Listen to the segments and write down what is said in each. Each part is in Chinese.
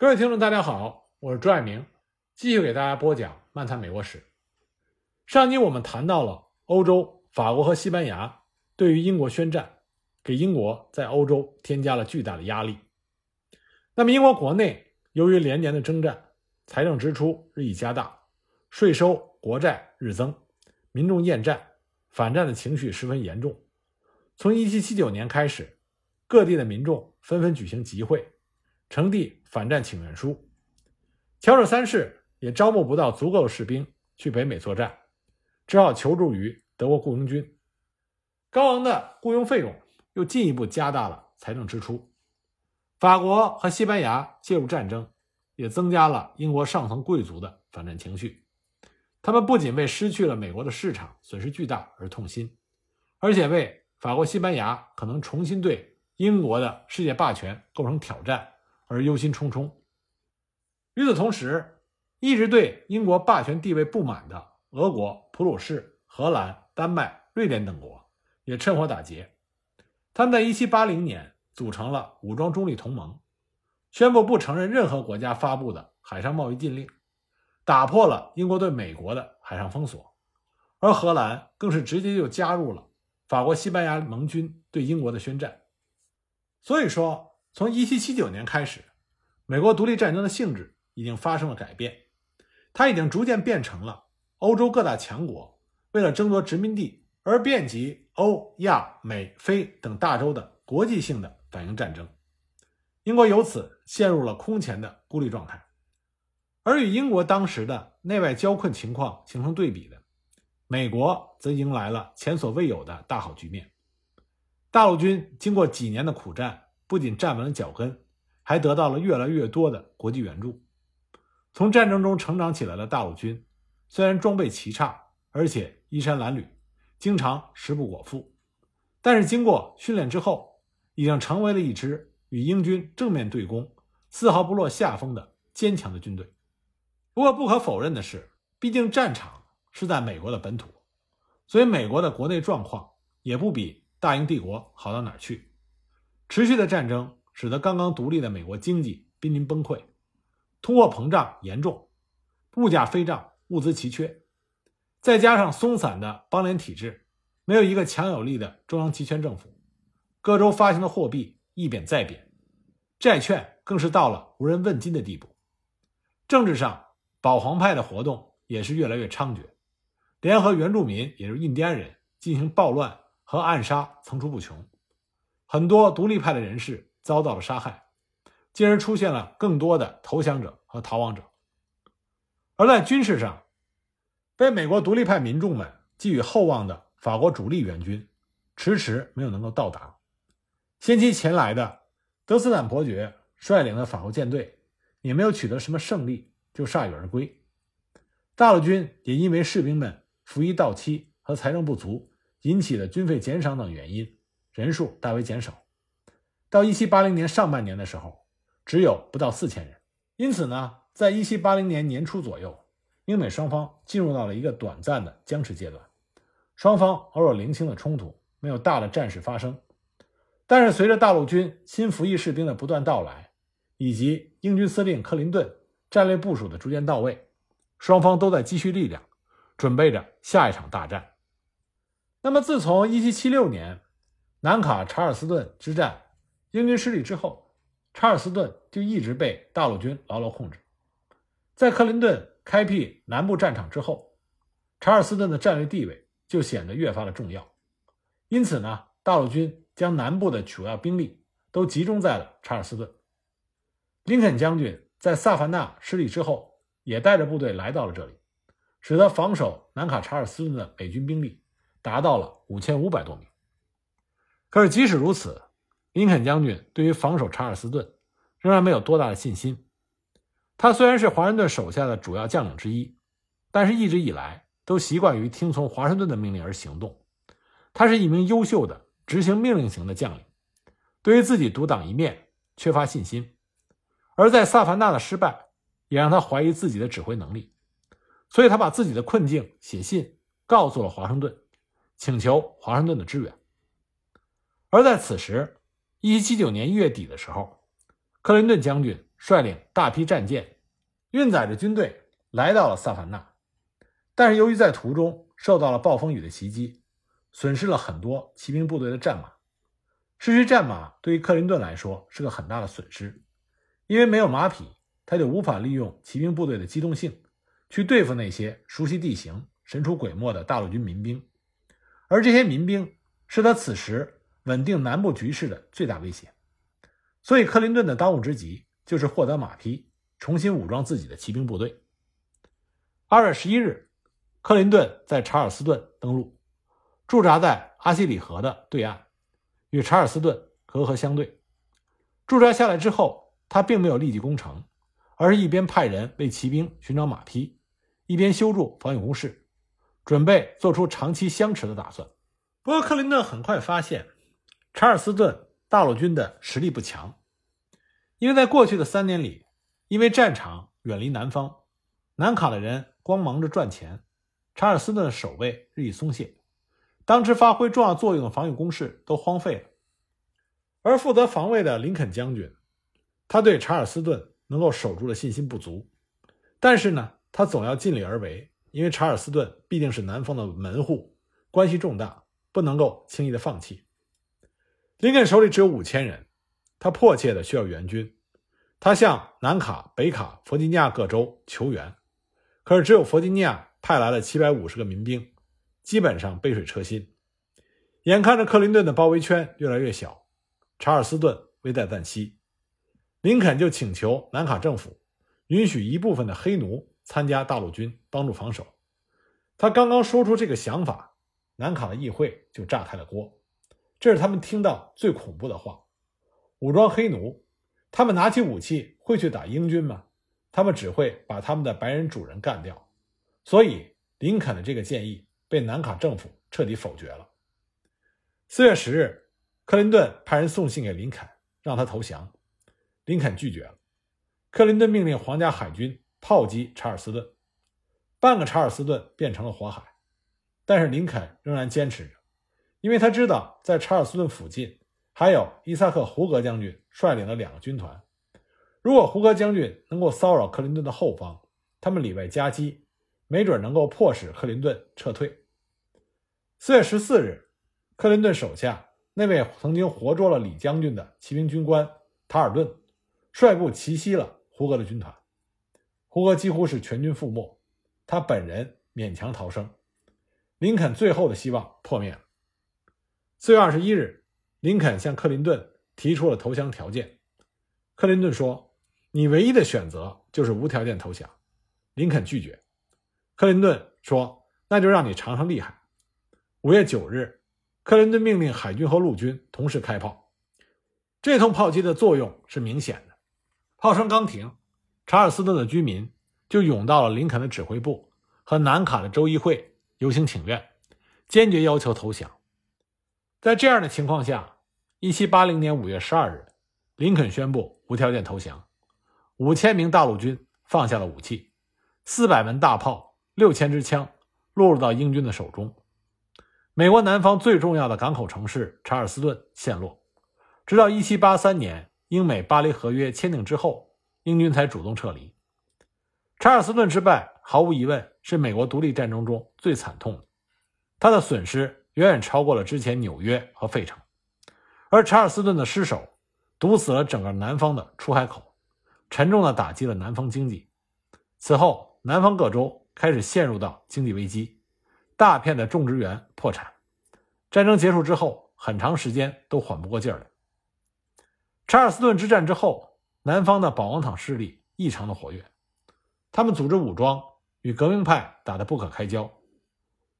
各位听众，大家好，我是朱爱明，继续给大家播讲《漫谈美国史》。上集我们谈到了欧洲法国和西班牙对于英国宣战，给英国在欧洲添加了巨大的压力。那么，英国国内由于连年的征战，财政支出日益加大，税收、国债日增，民众厌战、反战的情绪十分严重。从1779年开始，各地的民众纷纷举行集会。成立反战请愿书，乔治三世也招募不到足够的士兵去北美作战，只好求助于德国雇佣军。高昂的雇佣费用又进一步加大了财政支出。法国和西班牙介入战争，也增加了英国上层贵族的反战情绪。他们不仅为失去了美国的市场损失巨大而痛心，而且为法国、西班牙可能重新对英国的世界霸权构成挑战。而忧心忡忡。与此同时，一直对英国霸权地位不满的俄国、普鲁士、荷兰、丹麦、瑞典等国也趁火打劫。他们在1780年组成了武装中立同盟，宣布不承认任何国家发布的海上贸易禁令，打破了英国对美国的海上封锁。而荷兰更是直接就加入了法国、西班牙盟军对英国的宣战。所以说。从1779年开始，美国独立战争的性质已经发生了改变，它已经逐渐变成了欧洲各大强国为了争夺殖民地而遍及欧亚美非等大洲的国际性的反应战争。英国由此陷入了空前的孤立状态，而与英国当时的内外交困情况形成对比的，美国则迎来了前所未有的大好局面。大陆军经过几年的苦战。不仅站稳了脚跟，还得到了越来越多的国际援助。从战争中成长起来的大陆军，虽然装备奇差，而且衣衫褴褛，经常食不果腹，但是经过训练之后，已经成为了一支与英军正面对攻、丝毫不落下风的坚强的军队。不过，不可否认的是，毕竟战场是在美国的本土，所以美国的国内状况也不比大英帝国好到哪儿去。持续的战争使得刚刚独立的美国经济濒临崩溃，通货膨胀严重，物价飞涨，物资奇缺，再加上松散的邦联体制，没有一个强有力的中央集权政府，各州发行的货币一贬再贬，债券更是到了无人问津的地步。政治上，保皇派的活动也是越来越猖獗，联合原住民，也就是印第安人进行暴乱和暗杀层出不穷。很多独立派的人士遭到了杀害，进而出现了更多的投降者和逃亡者。而在军事上，被美国独立派民众们寄予厚望的法国主力援军，迟迟没有能够到达。先期前来的德斯坦伯爵率领的法国舰队，也没有取得什么胜利，就铩羽而归。大陆军也因为士兵们服役到期和财政不足引起的军费减少等原因。人数大为减少，到一七八零年上半年的时候，只有不到四千人。因此呢，在一七八零年年初左右，英美双方进入到了一个短暂的僵持阶段，双方偶尔零星的冲突，没有大的战事发生。但是随着大陆军新服役士兵的不断到来，以及英军司令克林顿战略部署的逐渐到位，双方都在积蓄力量，准备着下一场大战。那么，自从一七七六年。南卡查尔斯顿之战，英军失利之后，查尔斯顿就一直被大陆军牢牢控制。在克林顿开辟南部战场之后，查尔斯顿的战略地位就显得越发的重要。因此呢，大陆军将南部的主要兵力都集中在了查尔斯顿。林肯将军在萨凡纳失利之后，也带着部队来到了这里，使得防守南卡查尔斯顿的美军兵力达到了五千五百多名。可是，即使如此，林肯将军对于防守查尔斯顿仍然没有多大的信心。他虽然是华盛顿手下的主要将领之一，但是一直以来都习惯于听从华盛顿的命令而行动。他是一名优秀的执行命令型的将领，对于自己独当一面缺乏信心。而在萨凡纳的失败也让他怀疑自己的指挥能力，所以他把自己的困境写信告诉了华盛顿，请求华盛顿的支援。而在此时，一七七九年一月底的时候，克林顿将军率领大批战舰，运载着军队来到了萨凡纳，但是由于在途中受到了暴风雨的袭击，损失了很多骑兵部队的战马。失去战马对于克林顿来说是个很大的损失，因为没有马匹，他就无法利用骑兵部队的机动性去对付那些熟悉地形、神出鬼没的大陆军民兵，而这些民兵是他此时稳定南部局势的最大威胁。所以，克林顿的当务之急就是获得马匹，重新武装自己的骑兵部队。二月十一日，克林顿在查尔斯顿登陆，驻扎在阿西里河的对岸，与查尔斯顿隔河相对。驻扎下来之后，他并没有立即攻城，而是一边派人为骑兵寻找马匹，一边修筑防御工事，准备做出长期相持的打算。不过，克林顿很快发现查尔斯顿。大陆军的实力不强，因为在过去的三年里，因为战场远离南方，南卡的人光忙着赚钱，查尔斯顿的守卫日益松懈，当时发挥重要作用的防御工事都荒废了。而负责防卫的林肯将军，他对查尔斯顿能够守住的信心不足，但是呢，他总要尽力而为，因为查尔斯顿毕竟是南方的门户，关系重大，不能够轻易的放弃。林肯手里只有五千人，他迫切的需要援军。他向南卡、北卡、弗吉尼亚各州求援，可是只有弗吉尼亚派来了七百五十个民兵，基本上杯水车薪。眼看着克林顿的包围圈越来越小，查尔斯顿危在旦夕，林肯就请求南卡政府允许一部分的黑奴参加大陆军，帮助防守。他刚刚说出这个想法，南卡的议会就炸开了锅。这是他们听到最恐怖的话。武装黑奴，他们拿起武器会去打英军吗？他们只会把他们的白人主人干掉。所以，林肯的这个建议被南卡政府彻底否决了。四月十日，克林顿派人送信给林肯，让他投降。林肯拒绝了。克林顿命令皇家海军炮击查尔斯顿，半个查尔斯顿变成了火海。但是林肯仍然坚持着。因为他知道，在查尔斯顿附近还有伊萨克·胡格将军率领的两个军团，如果胡格将军能够骚扰克林顿的后方，他们里外夹击，没准能够迫使克林顿撤退。四月十四日，克林顿手下那位曾经活捉了李将军的骑兵军官塔尔顿率部奇袭了胡格的军团，胡格几乎是全军覆没，他本人勉强逃生，林肯最后的希望破灭了。四月二十一日，林肯向克林顿提出了投降条件。克林顿说：“你唯一的选择就是无条件投降。”林肯拒绝。克林顿说：“那就让你尝尝厉害。”五月九日，克林顿命令海军和陆军同时开炮。这通炮击的作用是明显的。炮声刚停，查尔斯顿的居民就涌到了林肯的指挥部和南卡的州议会游行请愿，坚决要求投降。在这样的情况下，1780年5月12日，林肯宣布无条件投降，五千名大陆军放下了武器，四百门大炮，六千支枪落入到英军的手中。美国南方最重要的港口城市查尔斯顿陷落，直到1783年英美巴黎合约签订之后，英军才主动撤离。查尔斯顿之败，毫无疑问是美国独立战争中最惨痛的，他的损失。远远超过了之前纽约和费城，而查尔斯顿的失守堵死了整个南方的出海口，沉重的打击了南方经济。此后，南方各州开始陷入到经济危机，大片的种植园破产。战争结束之后，很长时间都缓不过劲儿来。查尔斯顿之战之后，南方的保王党势力异常的活跃，他们组织武装与革命派打得不可开交。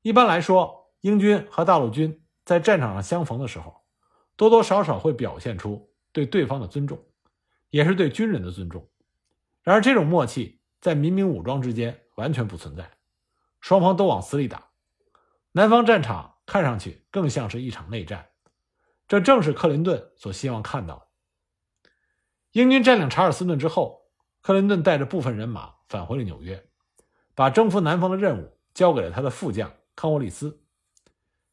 一般来说，英军和大陆军在战场上相逢的时候，多多少少会表现出对对方的尊重，也是对军人的尊重。然而，这种默契在民兵武装之间完全不存在，双方都往死里打。南方战场看上去更像是一场内战，这正是克林顿所希望看到的。英军占领查尔斯顿之后，克林顿带着部分人马返回了纽约，把征服南方的任务交给了他的副将康沃利斯。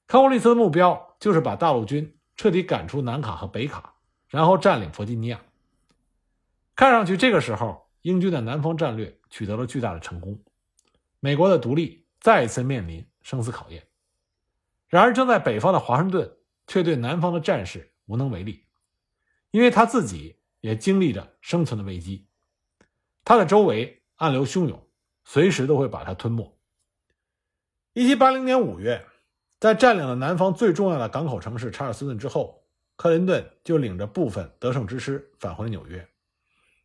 康沃利斯的目标就是把大陆军彻底赶出南卡和北卡，然后占领弗吉尼亚。看上去这个时候，英军的南方战略取得了巨大的成功，美国的独立再一次面临生死考验。然而，正在北方的华盛顿却对南方的战事无能为力，因为他自己也经历着生存的危机，他的周围暗流汹涌，随时都会把他吞没。一七八零年五月，在占领了南方最重要的港口城市查尔斯顿之后，克林顿就领着部分得胜之师返回了纽约。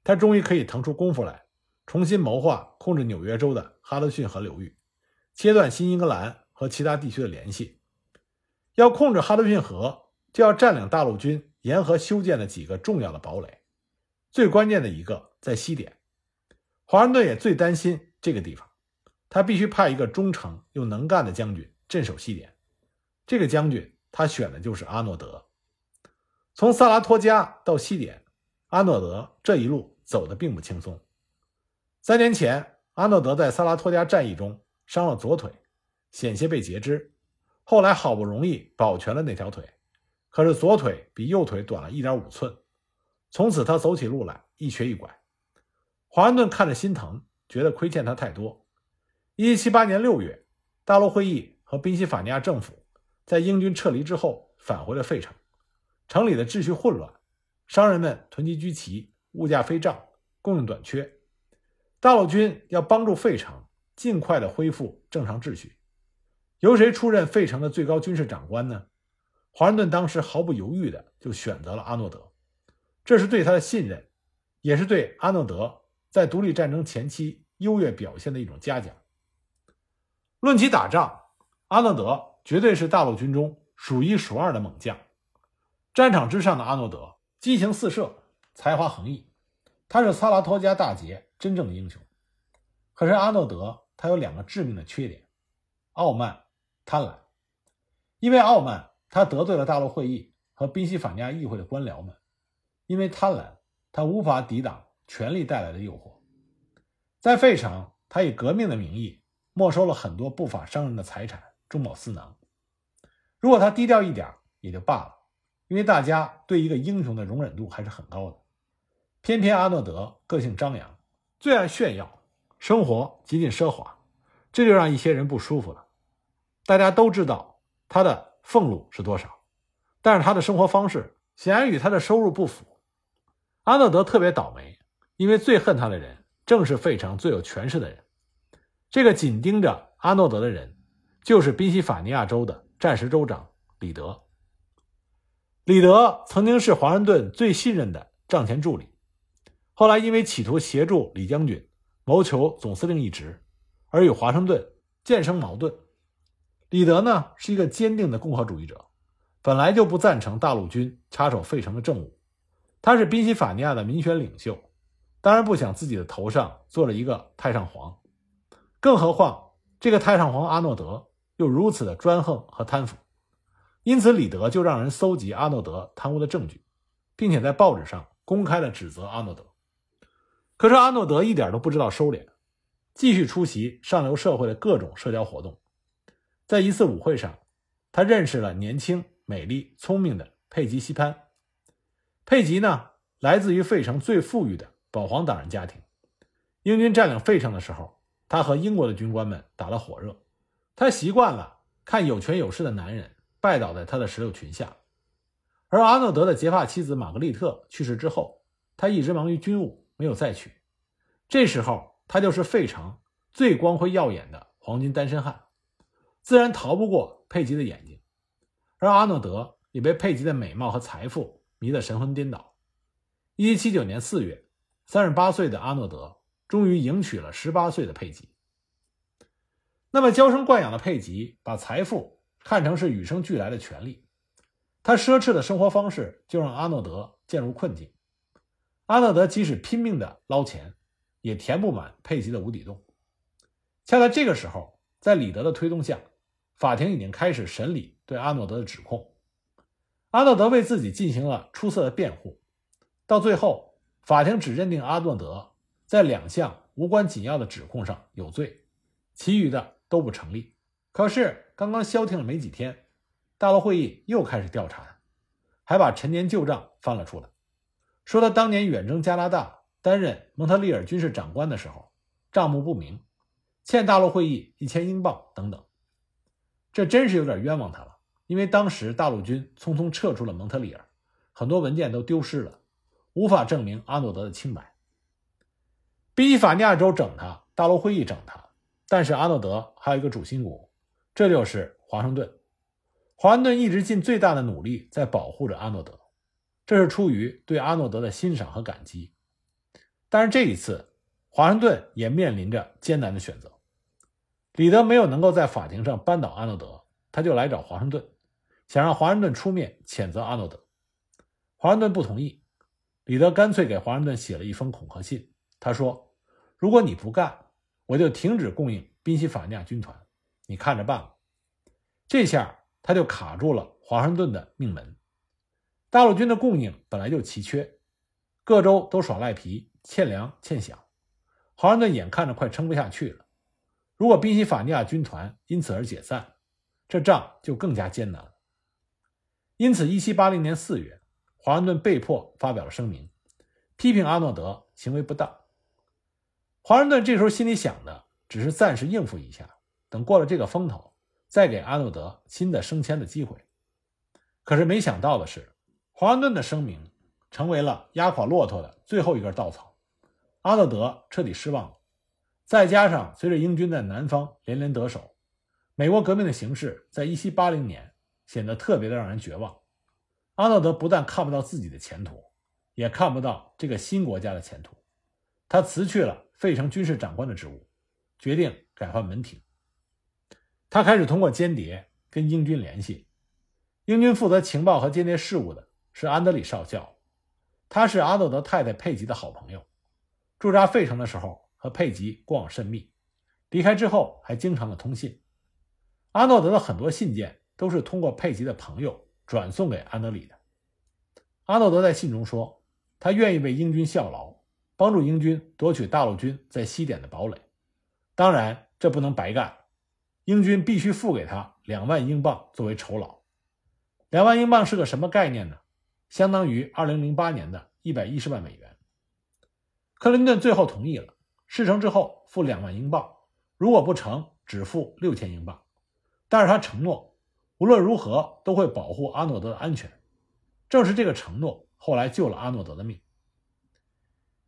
他终于可以腾出功夫来，重新谋划控制纽约州的哈德逊河流域，切断新英格兰和其他地区的联系。要控制哈德逊河，就要占领大陆军沿河修建的几个重要的堡垒，最关键的一个在西点。华盛顿也最担心这个地方，他必须派一个忠诚又能干的将军镇守西点。这个将军他选的就是阿诺德。从萨拉托加到西点，阿诺德这一路走得并不轻松。三年前，阿诺德在萨拉托加战役中伤了左腿，险些被截肢。后来好不容易保全了那条腿，可是左腿比右腿短了一点五寸，从此他走起路来一瘸一拐。华盛顿看着心疼，觉得亏欠他太多。一七七八年六月，大陆会议和宾夕法尼亚政府在英军撤离之后返回了费城，城里的秩序混乱，商人们囤积居奇，物价飞涨，供应短缺。大陆军要帮助费城尽快的恢复正常秩序。由谁出任费城的最高军事长官呢？华盛顿当时毫不犹豫的就选择了阿诺德，这是对他的信任，也是对阿诺德在独立战争前期优越表现的一种嘉奖。论起打仗，阿诺德绝对是大陆军中数一数二的猛将。战场之上的阿诺德激情四射，才华横溢，他是萨拉托加大捷真正的英雄。可是阿诺德他有两个致命的缺点：傲慢。贪婪，因为傲慢，他得罪了大陆会议和宾夕法尼亚议会的官僚们；因为贪婪，他无法抵挡权力带来的诱惑。在费城，他以革命的名义没收了很多不法商人的财产，中饱私囊。如果他低调一点也就罢了，因为大家对一个英雄的容忍度还是很高的。偏偏阿诺德个性张扬，最爱炫耀，生活极尽奢华，这就让一些人不舒服了。大家都知道他的俸禄是多少，但是他的生活方式显然与他的收入不符。阿诺德特别倒霉，因为最恨他的人正是费城最有权势的人。这个紧盯着阿诺德的人，就是宾夕法尼亚州的战时州长李德。李德曾经是华盛顿最信任的账前助理，后来因为企图协助李将军谋求总司令一职，而与华盛顿渐生矛盾。李德呢是一个坚定的共和主义者，本来就不赞成大陆军插手费城的政务。他是宾夕法尼亚的民选领袖，当然不想自己的头上坐着一个太上皇。更何况这个太上皇阿诺德又如此的专横和贪腐，因此李德就让人搜集阿诺德贪污的证据，并且在报纸上公开的指责阿诺德。可是阿诺德一点都不知道收敛，继续出席上流社会的各种社交活动。在一次舞会上，他认识了年轻、美丽、聪明的佩吉·西潘。佩吉呢，来自于费城最富裕的保皇党人家庭。英军占领费城的时候，他和英国的军官们打了火热。他习惯了看有权有势的男人拜倒在他的石榴裙下。而阿诺德的结发妻子玛格丽特去世之后，他一直忙于军务，没有再娶。这时候，他就是费城最光辉耀眼的黄金单身汉。自然逃不过佩吉的眼睛，而阿诺德也被佩吉的美貌和财富迷得神魂颠倒。一七七九年四月，三十八岁的阿诺德终于迎娶了十八岁的佩吉。那么娇生惯养的佩吉把财富看成是与生俱来的权利，他奢侈的生活方式就让阿诺德陷入困境。阿诺德即使拼命的捞钱，也填不满佩吉的无底洞。恰在这个时候，在李德的推动下，法庭已经开始审理对阿诺德的指控，阿诺德为自己进行了出色的辩护，到最后，法庭只认定阿诺德在两项无关紧要的指控上有罪，其余的都不成立。可是刚刚消停了没几天，大陆会议又开始调查，还把陈年旧账翻了出来，说他当年远征加拿大担任蒙特利尔军事长官的时候，账目不明，欠大陆会议一千英镑等等。这真是有点冤枉他了，因为当时大陆军匆匆撤出了蒙特利尔，很多文件都丢失了，无法证明阿诺德的清白。宾夕法尼亚州整他，大陆会议整他，但是阿诺德还有一个主心骨，这就是华盛顿。华盛顿一直尽最大的努力在保护着阿诺德，这是出于对阿诺德的欣赏和感激。但是这一次，华盛顿也面临着艰难的选择。李德没有能够在法庭上扳倒阿诺德，他就来找华盛顿，想让华盛顿出面谴责阿诺德。华盛顿不同意，李德干脆给华盛顿写了一封恐吓信。他说：“如果你不干，我就停止供应宾夕法尼亚军团，你看着办吧。”这下他就卡住了华盛顿的命门。大陆军的供应本来就奇缺，各州都耍赖皮，欠粮欠饷，华盛顿眼看着快撑不下去了。如果宾夕法尼亚军团因此而解散，这仗就更加艰难了。因此，1780年4月，华盛顿被迫发表了声明，批评阿诺德行为不当。华盛顿这时候心里想的只是暂时应付一下，等过了这个风头，再给阿诺德新的升迁的机会。可是没想到的是，华盛顿的声明成为了压垮骆驼的最后一根稻草，阿诺德彻底失望了。再加上随着英军在南方连连得手，美国革命的形势在1780年显得特别的让人绝望。阿诺德不但看不到自己的前途，也看不到这个新国家的前途。他辞去了费城军事长官的职务，决定改换门庭。他开始通过间谍跟英军联系。英军负责情报和间谍事务的是安德里少校，他是阿诺德太太佩吉的好朋友，驻扎费城的时候。和佩吉过往甚密，离开之后还经常的通信。阿诺德的很多信件都是通过佩吉的朋友转送给安德里的。阿诺德在信中说，他愿意为英军效劳，帮助英军夺取大陆军在西点的堡垒。当然，这不能白干，英军必须付给他两万英镑作为酬劳。两万英镑是个什么概念呢？相当于二零零八年的一百一十万美元。克林顿最后同意了。事成之后付两万英镑，如果不成，只付六千英镑。但是他承诺，无论如何都会保护阿诺德的安全。正是这个承诺，后来救了阿诺德的命。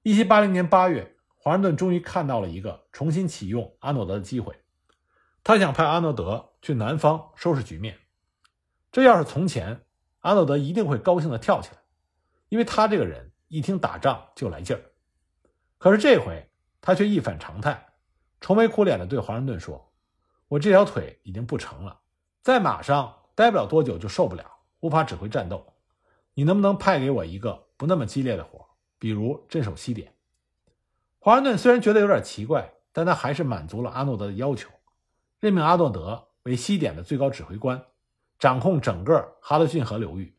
一七八零年八月，华盛顿终于看到了一个重新启用阿诺德的机会。他想派阿诺德去南方收拾局面。这要是从前，阿诺德一定会高兴地跳起来，因为他这个人一听打仗就来劲儿。可是这回。他却一反常态，愁眉苦脸地对华盛顿说：“我这条腿已经不成了，在马上待不了多久就受不了，无法指挥战斗。你能不能派给我一个不那么激烈的活，比如镇守西点？”华盛顿虽然觉得有点奇怪，但他还是满足了阿诺德的要求，任命阿诺德为西点的最高指挥官，掌控整个哈德逊河流域。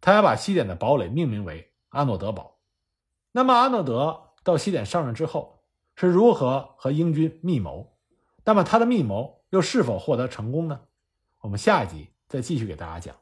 他还把西点的堡垒命名为阿诺德堡。那么，阿诺德到西点上任之后，是如何和英军密谋？那么他的密谋又是否获得成功呢？我们下一集再继续给大家讲。